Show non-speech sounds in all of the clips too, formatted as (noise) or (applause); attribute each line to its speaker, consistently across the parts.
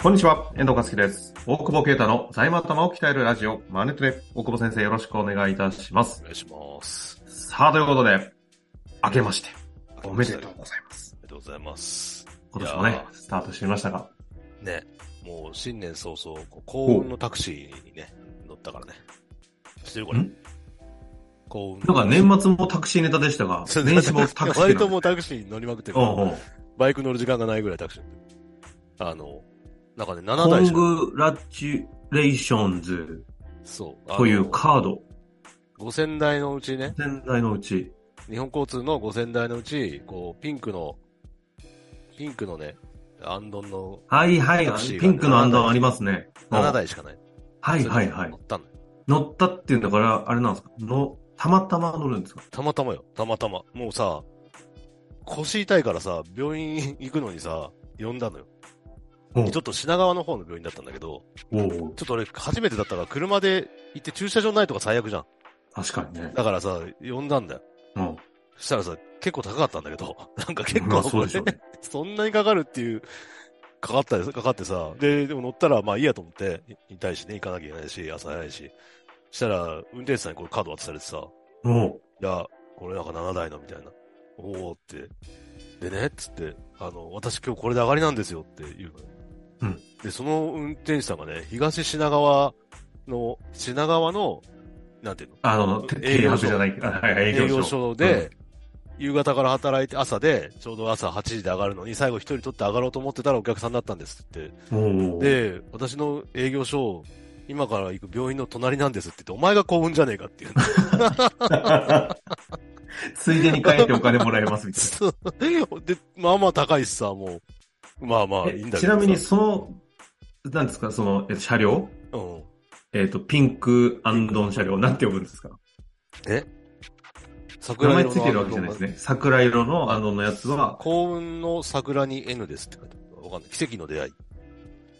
Speaker 1: こんにちは、遠藤和樹です。大久保啓太の財務頭を鍛えるラジオ、マネトレ。大久保先生よろしくお願いいたします
Speaker 2: お。願いします。
Speaker 1: さあ、ということで、明けまして、おめでとうございます。
Speaker 2: ありがとうございます。
Speaker 1: 今年もねスタートしてみましたが、
Speaker 2: ね、もう新年早々、幸運のタクシーにね、乗ったからね。知ってるこれ？
Speaker 1: ん？
Speaker 2: 幸運
Speaker 1: なんか年末もタクシーネタでしたが、
Speaker 2: 末
Speaker 1: 年始もタクシー
Speaker 2: 割
Speaker 1: なの
Speaker 2: ともうタクシーに乗りまくってるから、バイク乗る時間がないぐらいタクシー。あの、なんかね、7
Speaker 1: コングラチュレーションズ
Speaker 2: そう。
Speaker 1: というカード、
Speaker 2: 5000台のうちね、
Speaker 1: 全体のうち、
Speaker 2: 日本交通の5000台のうち、こう、ピンクの、ピンクのね、アンドンの
Speaker 1: はいはいピンクのアンダーありますね。
Speaker 2: 7台しかない。
Speaker 1: はいはいはい
Speaker 2: 乗。ったのよ。
Speaker 1: 乗ったっていうんだから、あれなんですか？の、たまたま乗るんですか？
Speaker 2: たまたまよ。たまたま。もうさ、腰痛いからさ、病院行くのにさ、呼んだのよ。ちょっと品川の方の病院だったんだけど、ちょっと俺初めてだったから車で行って駐車場ないとか最悪じゃん。
Speaker 1: 確かにね。
Speaker 2: だからさ、呼んだんだよ。
Speaker 1: うん。
Speaker 2: そしたらさ、結構高かったんだけど、(laughs) なんか結
Speaker 1: まあ
Speaker 2: 構
Speaker 1: そうでしょうね。
Speaker 2: そんなにかかるっていう、かかったよかかってさ、で、でも乗ったらまあいいやと思って、い痛いしね、行かなきゃいけないし、朝早いし。そしたら、運転手さんにこれカード渡されてさ、
Speaker 1: おう
Speaker 2: いや、これなんか7台のみたいな。おおって。でね、つって、あの、私今日これで上がりなんですよって言うのよ。
Speaker 1: うん。
Speaker 2: で、その運転手さんがね、東品川の、品川の、なんていうの？
Speaker 1: あの、て
Speaker 2: 営業所
Speaker 1: じゃない、あはいはい、営
Speaker 2: 営業
Speaker 1: 業所。
Speaker 2: 所で、夕方から働いて、朝で、ちょうど朝8時で上がるのに、最後一人取って上がろうと思ってたらお客さんだったんですって。で、私の営業所、今から行く病院の隣なんですって言って、お前が幸運じゃねえかっていうの。(laughs)
Speaker 1: ついでに帰ってお金もらえますみたい (laughs)
Speaker 2: そうで、まあまあ高いしさ、もう。まあまあ
Speaker 1: な。
Speaker 2: いいんだけど
Speaker 1: ちなみに、その、なんですか、その、え車両？
Speaker 2: うん。
Speaker 1: えっと、ピンクアンドン車両、なんて呼ぶんですか？
Speaker 2: え？
Speaker 1: 名
Speaker 2: 桜色の
Speaker 1: 前ついてるわけじゃないですね。桜色のアンドンのやつは、
Speaker 2: 幸運の桜に N ですって書いてある。わかんない。奇跡の出会い。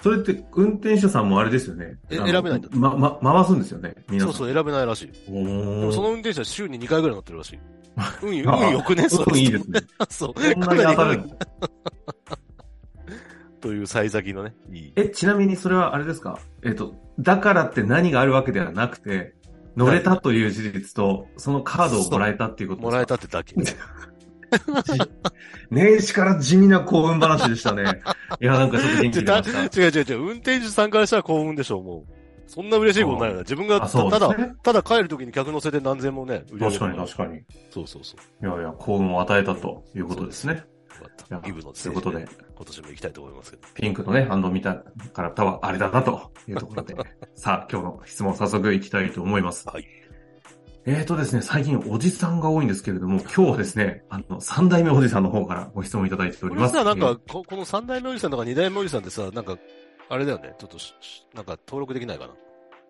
Speaker 1: それって運転手さんもあれですよね。
Speaker 2: え
Speaker 1: あの
Speaker 2: 選べないんだ
Speaker 1: ま、ま、回すんですよね。皆さ。
Speaker 2: そうんそう、選べないらしい。その運転手は週に2回ぐらい乗ってるらしい。運い、
Speaker 1: あ
Speaker 2: 運よくね、そ
Speaker 1: うんいいですね。
Speaker 2: そう。
Speaker 1: こんなに当たる
Speaker 2: かなりという幸先のね、いい。
Speaker 1: え、ちなみにそれはあれですか？えっと、だからって何があるわけではなくて、乗れたという事実と、そのカードをもらえたっていうことですか？
Speaker 2: もらえたってだけ。(laughs)
Speaker 1: 年始から地味な幸運話でしたね。いや、なんかちょっと元気になりました。
Speaker 2: 違う違う違う、運転手さんからしたら幸運でしょう、もう。そんな嬉しいことないよね。自分が
Speaker 1: あ、
Speaker 2: た
Speaker 1: そう
Speaker 2: ただ。ただ帰るときに客乗せて何千もね、売り上げ
Speaker 1: 確か
Speaker 2: る
Speaker 1: に確かに。い
Speaker 2: そうそうそう。
Speaker 1: やいや、幸運を与えたということですね。
Speaker 2: よかったブの
Speaker 1: ということで、
Speaker 2: 今年も行きたいと思いますけど。
Speaker 1: ピンクのね、ハンドを見た方はあれだなというところで、(laughs) さあ、今日の質問早速いきたいと思います。
Speaker 2: はい。
Speaker 1: えーとですね、最近おじさんが多いんですけれども、今日はですね、あの、三代目おじさんの方からご質問いただいております。
Speaker 2: これさ、なんか、ここの三代目おじさんとか二代目おじさんってさ、なんか、あれだよね。ちょっとなんか登録できないかな。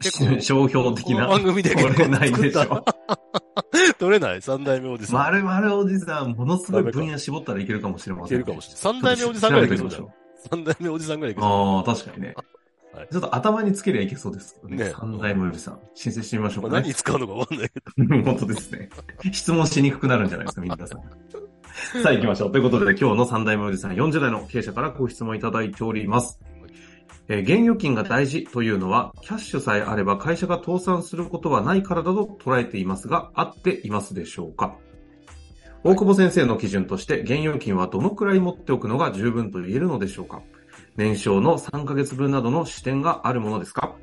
Speaker 2: 結構 (laughs)
Speaker 1: 商標的な。
Speaker 2: 番組で結構
Speaker 1: 取れないでしょ。(laughs)
Speaker 2: 取れない？三代目おじさん。
Speaker 1: まるまるおじさん、ものすごい分野絞ったらいけるかもしれま
Speaker 2: い
Speaker 1: せん、
Speaker 2: けるかもしれない。三代目おじさんぐらいいけそうじゃん
Speaker 1: 調べて。
Speaker 2: 三代目おじさんぐらいいけそう。
Speaker 1: ああ、確かにね。
Speaker 2: はい
Speaker 1: ちょっと頭につけりゃいけそうですね。
Speaker 2: ね
Speaker 1: 三代目おじさん。申請してみましょうかね
Speaker 2: まあ何に。使うのかわかんないけど。(laughs)
Speaker 1: 本当ですね。質問しにくくなるんじゃないですか、皆さん。さあ行きましょう。ということで、今日の三代目おじさん、40代の経営者からご質問いただいております。えー現預金が大事というのは、キャッシュさえあれば会社が倒産することはないからだと捉えていますが、合っていますでしょうか？大久保先生の基準として、現預金はどのくらい持っておくのが十分と言えるのでしょうか？年商の3ヶ月分などの視点があるものですか？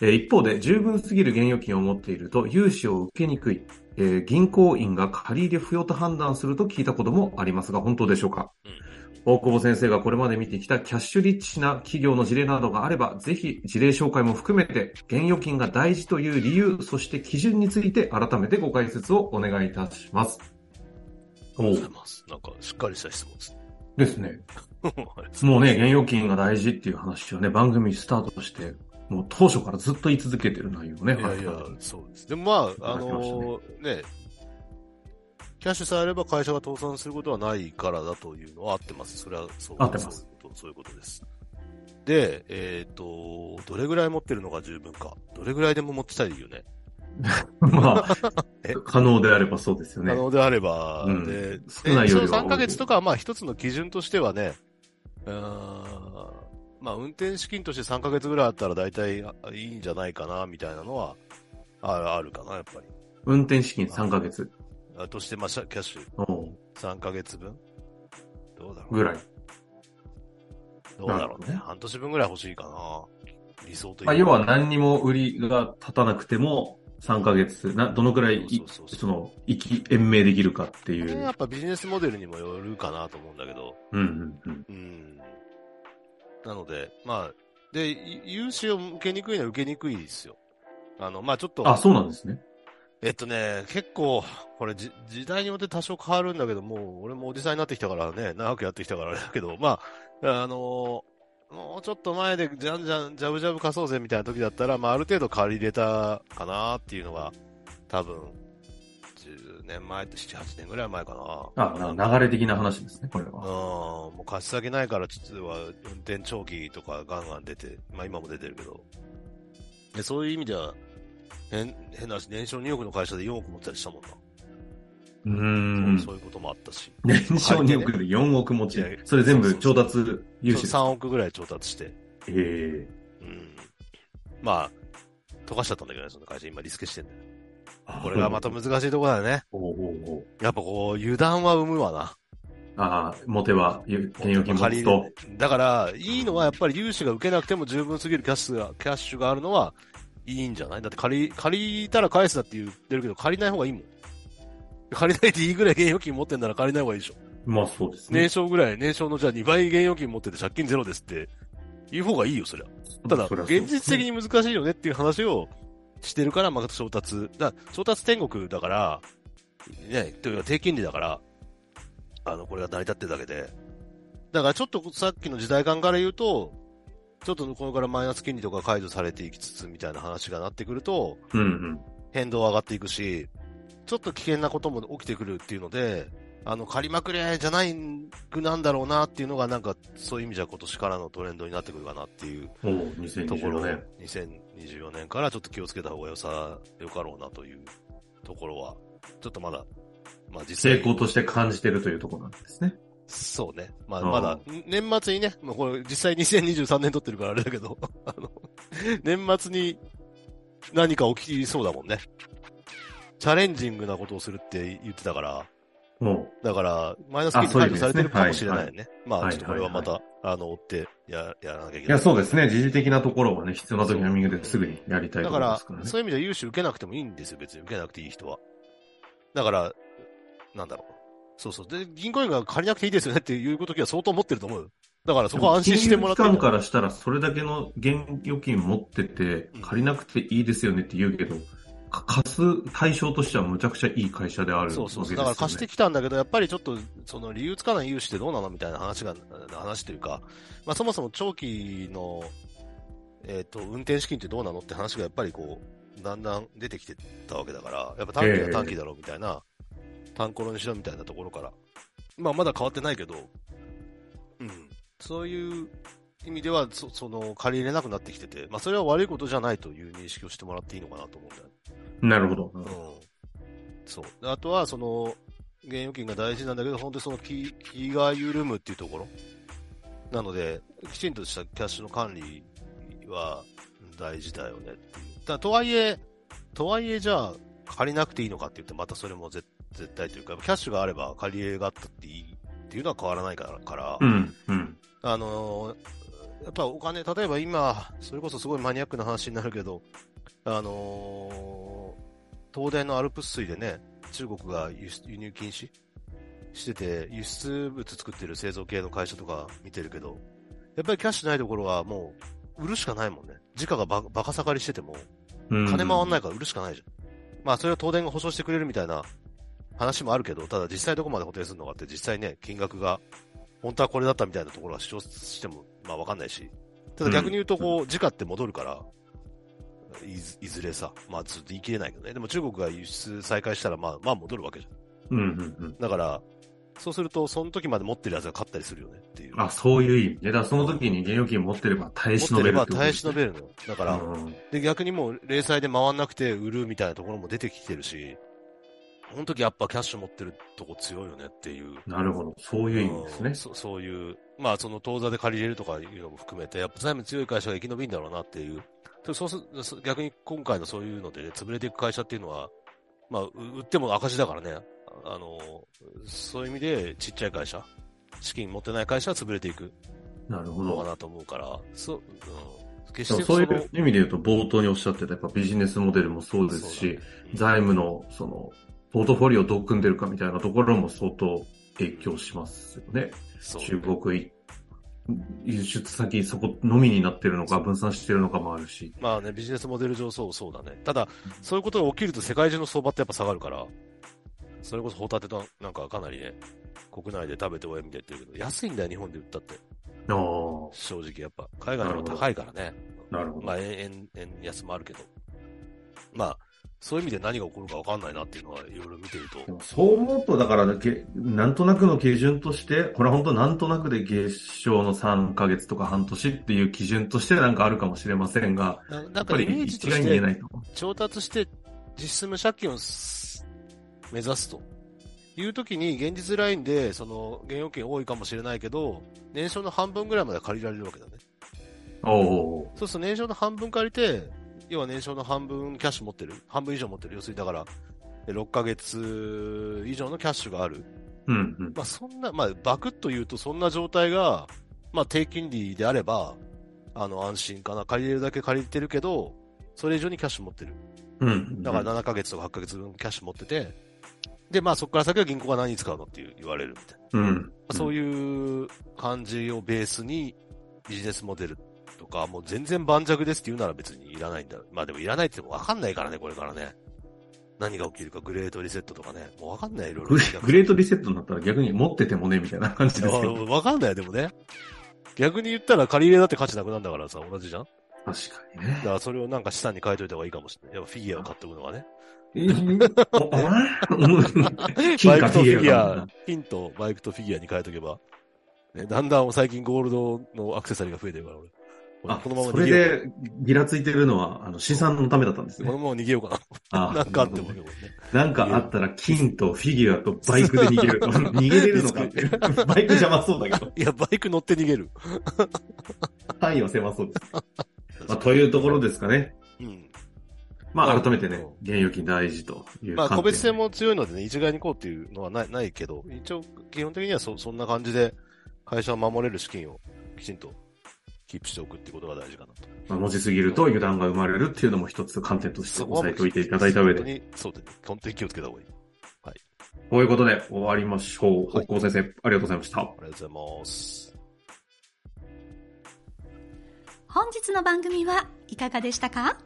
Speaker 1: 一方で、十分すぎる現預金を持っていると、融資を受けにくい、えー銀行員が借り入れ不要と判断すると聞いたこともありますが、本当でしょうか、大久保先生がこれまで見てきたキャッシュリッチな企業の事例などがあれば、ぜひ事例紹介も含めて、現預金が大事という理由、そして基準について改めてご解説をお願いいたします。
Speaker 2: ありがとうございます。なんか、しっかりした質問ですね。
Speaker 1: ですね。
Speaker 2: はい
Speaker 1: もうね、現預金が大事っていう話をね、番組スタートして、もう当初からずっと言い続けてる内容ね。
Speaker 2: いやいやそうです。でもまあ、あのね、キャッシュさえあれば会社が倒産することはないからだというのは合ってます。それはそう
Speaker 1: 合ってます
Speaker 2: そういうこと。そういうことです。で、えっ、と、どれぐらい持ってるのが十分か。どれぐらいでも持ってたいよね。(laughs)
Speaker 1: まあ (laughs)
Speaker 2: え、
Speaker 1: 可能であればそうですよね。
Speaker 2: 可能であれば、
Speaker 1: うん
Speaker 2: で、
Speaker 1: 少ないよりは
Speaker 2: 3ヶ月とかはまあ一つの基準としてはね、うーんまあ、運転資金として3ヶ月ぐらいあったら大体あいいんじゃないかな、みたいなのは、ああるかな、やっぱり。
Speaker 1: 運転資金3ヶ月。
Speaker 2: あとして、まあ、シャキャッシュ
Speaker 1: おう
Speaker 2: 3ヶ月分？どうだろう。
Speaker 1: ぐらい。
Speaker 2: どうだろうね。半年分ぐらい欲しいかな。理想という
Speaker 1: まあ、要は何にも売りが立たなくても、3ヶ月、な、どのくらいい、
Speaker 2: そ
Speaker 1: の、生き、延命できるかってい
Speaker 2: これや
Speaker 1: う。
Speaker 2: っぱビジネスモデルにもよるかなと思うんだけど。
Speaker 1: うんうんうん。
Speaker 2: うん。なので、まあ、で、い融資を受けにくいのは受けにくいですよ。あの、まあちょっと、
Speaker 1: あ、そうなんですね。
Speaker 2: えっとね、結構、これじ時代によって多少変わるんだけど、もう俺もおじさんになってきたからね、長くやってきたからあ (laughs) れだけど、まあ、あのもうちょっと前でじゃんじゃん、ジャブジャブ貸そうぜみたいな時だったら、まあある程度借り入れたかなっていうのが、多分、10年前って7、8年ぐらい前かな。
Speaker 1: あ、な流れ的な話ですね、これ
Speaker 2: うん、
Speaker 1: は。
Speaker 2: もう貸し先ないから、実は運転長期とかガンガン出て、まあ今も出てるけど。でそういう意味では、変、変な話、年商2億の会社で4億持ってたりしたもんな。
Speaker 1: うーん
Speaker 2: そう。いうこともあったし。
Speaker 1: 年商2億で4億持ち。それ全部調達融資です
Speaker 2: 3億ぐらい調達して。
Speaker 1: ええ
Speaker 2: うん。まあ、溶かしちゃったんだけどね、その会社今リスケしてんだよ。
Speaker 1: あ
Speaker 2: これがまた難しいところだよね。
Speaker 1: おうおうおう
Speaker 2: やっぱこう、油断は生むわな。
Speaker 1: ああ、持てば、現預金持つと。
Speaker 2: だから、いいのはやっぱり融資が受けなくても十分すぎるキャッシュが、キャッシュがあるのはいいんじゃない？だって借り、借りたら返すなって言ってるけど、借りない方がいいもん。借りないでいいぐらい現預金持ってんなら借りない方がいいでしょ。
Speaker 1: まあそうですね
Speaker 2: 年。商ぐらい、年商のじゃあ2倍現預金持ってて借金ゼロですって、言う方がいいよ、そりゃ。ただ、現実的に難しいよねっていう話をしてるから、まあ、調達。だ調達天国だから、ね、というか低金利だから、あの、これが成り立ってるだけで。だからちょっとさっきの時代感から言うと、ちょっとこれからマイナス金利とか解除されていきつつみたいな話がなってくると、
Speaker 1: うんうん。
Speaker 2: 変動は上がっていくし、ちょっと危険なことも起きてくるっていうので、あの、借りまくれじゃないくなんだろうなっていうのが、なんか、そういう意味じゃ今年からのトレンドになってくるかなっていうところ、
Speaker 1: 2024年。
Speaker 2: 2024年からちょっと気をつけた方がよさ、よかろうなというところは、ちょっとまだ、まあ実際
Speaker 1: 成功として感じてるというところなんですね。
Speaker 2: そうね。まあ
Speaker 1: うん
Speaker 2: まだ、年末にね、まあこれ実際2023年撮ってるからあれだけど、(laughs) あの、年末に何か起きそうだもんね。チャレンジングなことをするって言ってたから、
Speaker 1: も
Speaker 2: だから、マイナス金利解除されてるかもしれないよね。まあ、
Speaker 1: はい
Speaker 2: ちょっとこれはまた、あの、追ってや、やらなきゃいけ
Speaker 1: う。い
Speaker 2: ない。
Speaker 1: や、そうですね。時事的なところはね、必要なタイミングですぐにやりたいとこ
Speaker 2: だから
Speaker 1: ろですから、ね。
Speaker 2: そういう意味では融資受けなくてもいいんですよ、別に受けなくていい人は。だから、なんだろう。そうそう。で、銀行員が借りなくていいですよねっていうときは相当持ってると思うよ。だからそこは安心してもらって
Speaker 1: 金融機関からしたら、それだけの現預金持ってて
Speaker 2: うん、
Speaker 1: 借りなくていいですよねって言うけど、か貸す対象としてはむちゃくちゃいい会社である。
Speaker 2: そうそうそう。だから貸してきたんだけど、やっぱりちょっと、その理由つかない融資ってどうなのみたいな話が、話というか、まあそもそも長期の、えっ、と、運転資金ってどうなのって話がやっぱりこう、だんだん出てきてたわけだから、やっぱ短期は短期だろうみたいな、単コロにしろみたいなところから。まあまだ変わってないけど、うん。そういう意味では、そその、借り入れなくなってきてて、まあそれは悪いことじゃないという認識をしてもらっていいのかなと思うんだよね。
Speaker 1: なるほど。
Speaker 2: うんそう。であとは、その、現預金が大事なんだけど、本当にその気気が緩むっていうところ。なので、きちんとしたキャッシュの管理は大事だよねだとはいえ、とはいえじゃあ、借りなくていいのかって言って、またそれも絶絶対というか、キャッシュがあれば借り入れがあったっていいっていうのは変わらないから、から
Speaker 1: うん、うん。
Speaker 2: あのーやっぱお金、例えば今、それこそすごいマニアックな話になるけど、あのー東電のアルプス水でね、中国が輸入禁止してて、輸出物作ってる製造系の会社とか見てるけど、やっぱりキャッシュないところはもう、売るしかないもんね。時価がババカ盛りしてても、
Speaker 1: うん
Speaker 2: 金回んないから売るしかないじゃん。まあ、それは東電が保証してくれるみたいな話もあるけど、ただ実際どこまで補填するのかって実際ね、金額が、本当はこれだったみたいなところは主張しても、まあわかんないし。ただ逆に言うと、こう、時価って戻るから、いずいずれさ、まあずっと言い切れないけどね。でも中国が輸出再開したら、まあ、まあ戻るわけじゃん。
Speaker 1: うん、うん、うん。
Speaker 2: だから、そうすると、その時まで持ってるやつが勝ったりするよねっていう。
Speaker 1: あ、そういう意味ね。だからその時に現預金持ってれば耐え忍べるってこと
Speaker 2: 耐え忍べるのよ。だから、
Speaker 1: うん
Speaker 2: で、逆にもう、零細で回んなくて売るみたいなところも出てきてるし、この時やっぱキャッシュ持ってるとこ強いよねっていう。
Speaker 1: なるほど。そういう意味ですね
Speaker 2: うん。そそういう、まあその当座で借りれるとかいうのも含めて、やっぱ財務強い会社が生き延びんだろうなっていう。でそうすそ逆に今回のそういうので、ね、潰れていく会社っていうのは、まあ、う売っても赤字だからね。あの、そういう意味でちっちゃい会社、資金持ってない会社は潰れていく
Speaker 1: なるほど。
Speaker 2: のかなと思うから、そう、うん、決して
Speaker 1: でもそういう意味で言うと、冒頭におっしゃってた、やっぱビジネスモデルもそうですし、財務の、その、ポートフォリオをどう組んでるかみたいなところも相当影響しますよね。
Speaker 2: そう
Speaker 1: 中国い輸出先そこのみになってるのか分散してるのかもあるし。
Speaker 2: まあね、ビジネスモデル上そうそうだね。ただ、そういうことが起きると世界中の相場ってやっぱ下がるから、それこそホタテとなんかかなりね、国内で食べて親みたいって言ってるけど、安いんだよ、日本で売ったって。
Speaker 1: ああ、
Speaker 2: 正直やっぱ。海外の方が高いからね。
Speaker 1: なるほど。
Speaker 2: まあ、円、円安もあるけど。まあ、そういう意味で何が起こるかわかんないなっていうのはいろいろ見てると。
Speaker 1: そう思うと、だから、げなんとなくの基準として、これは本当なんとなくで月賞の3ヶ月とか半年っていう基準としてなんかあるかもしれませんが、
Speaker 2: ななん
Speaker 1: やっぱり一概に言えないと。
Speaker 2: 調達して実質無借金をす目指すと。いう時に現実ラインで、その、現預金多いかもしれないけど、年商の半分ぐらいまで借りられるわけだね。
Speaker 1: おお
Speaker 2: そうすると年商の半分借りて、要は年商の半分キャッシュ持ってる。半分以上持ってる。要するにだから、で6ヶ月以上のキャッシュがある。
Speaker 1: うんうん。
Speaker 2: まあそんな、まあバクッと言うとそんな状態が、まあ低金利であれば、あの安心かな。借りれるだけ借りてるけど、それ以上にキャッシュ持ってる。
Speaker 1: うん。
Speaker 2: だから7ヶ月とか8ヶ月分キャッシュ持ってて、で、まあそこから先は銀行が何に使うのっていう言われるみたいな。
Speaker 1: うん。
Speaker 2: まあそういう感じをベースにビジネスモデルとか、もう全然盤石ですって言うなら別にいらないんだ。まあでもいらないって言ってもわかんないからね、これからね。何が起きるか、グレートリセットとかね。もうわかんない、いろいろ
Speaker 1: グレ。ートリセットになったら逆に持っててもね、みたいな感じですよ。(laughs)
Speaker 2: あわかんないよ、でもね。逆に言ったら借り入れだって価値なくなるんだからさ、同じじゃん？だ
Speaker 1: 確かにね。
Speaker 2: からそれをなんか資産に変えといた方がいいかもしれない。やっぱフィギュアを買っておくのがね。(laughs) バイクとフィギュ
Speaker 1: か
Speaker 2: ア、金とバイクとフィギュアに変えとけば、ね、だんだん最近ゴールドのアクセサリーが増えてるから、俺。俺
Speaker 1: あ、
Speaker 2: このまま
Speaker 1: それで、ギラついてるのは、あの、資産のためだったんです
Speaker 2: かな。こ
Speaker 1: ね。
Speaker 2: のまま逃げようか
Speaker 1: あ
Speaker 2: な。(laughs) なんかあってもね。
Speaker 1: なんかあったら、金とフィギュアとバイクで逃げると。(laughs) 逃げれるのかって。(laughs) バイク邪魔そうだけど。
Speaker 2: いや、バイク乗って逃げる。
Speaker 1: 範囲は狭そうです。まあ、というところですかね。
Speaker 2: うん。
Speaker 1: まあ、
Speaker 2: まあ
Speaker 1: 改めてね、現預金大事という
Speaker 2: まあ、個別性も強いのでね、一概にこうっていうのはないないけど、一応、基本的にはそそんな感じで、会社を守れる資金をきちんとキープしておくっていうことが大事かなと。
Speaker 1: まあ、文字すぎると油断が生まれるっていうのも一つ観点として押さえておいていただいた上で。
Speaker 2: 本当に、そうですね。本当に気をつけた方がいい。
Speaker 1: こういうことで終わりましょう。
Speaker 2: はい
Speaker 1: 北高先生、ありがとうございました。
Speaker 2: ありがとうございます。
Speaker 3: 本日の番組はいかがでしたか？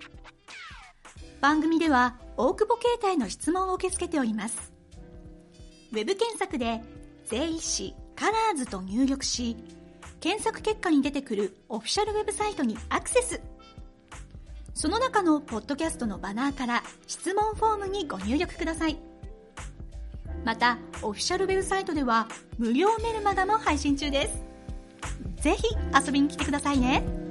Speaker 3: 番組では大久保携帯の質問を受け付けております。ウェブ検索で税理士カラーズと入力し、検索結果に出てくるオフィシャルウェブサイトにアクセス。その中のポッドキャストのバナーから質問フォームにご入力ください。また、オフィシャルウェブサイトでは無料メルマガも配信中です。ぜひ遊びに来てくださいね。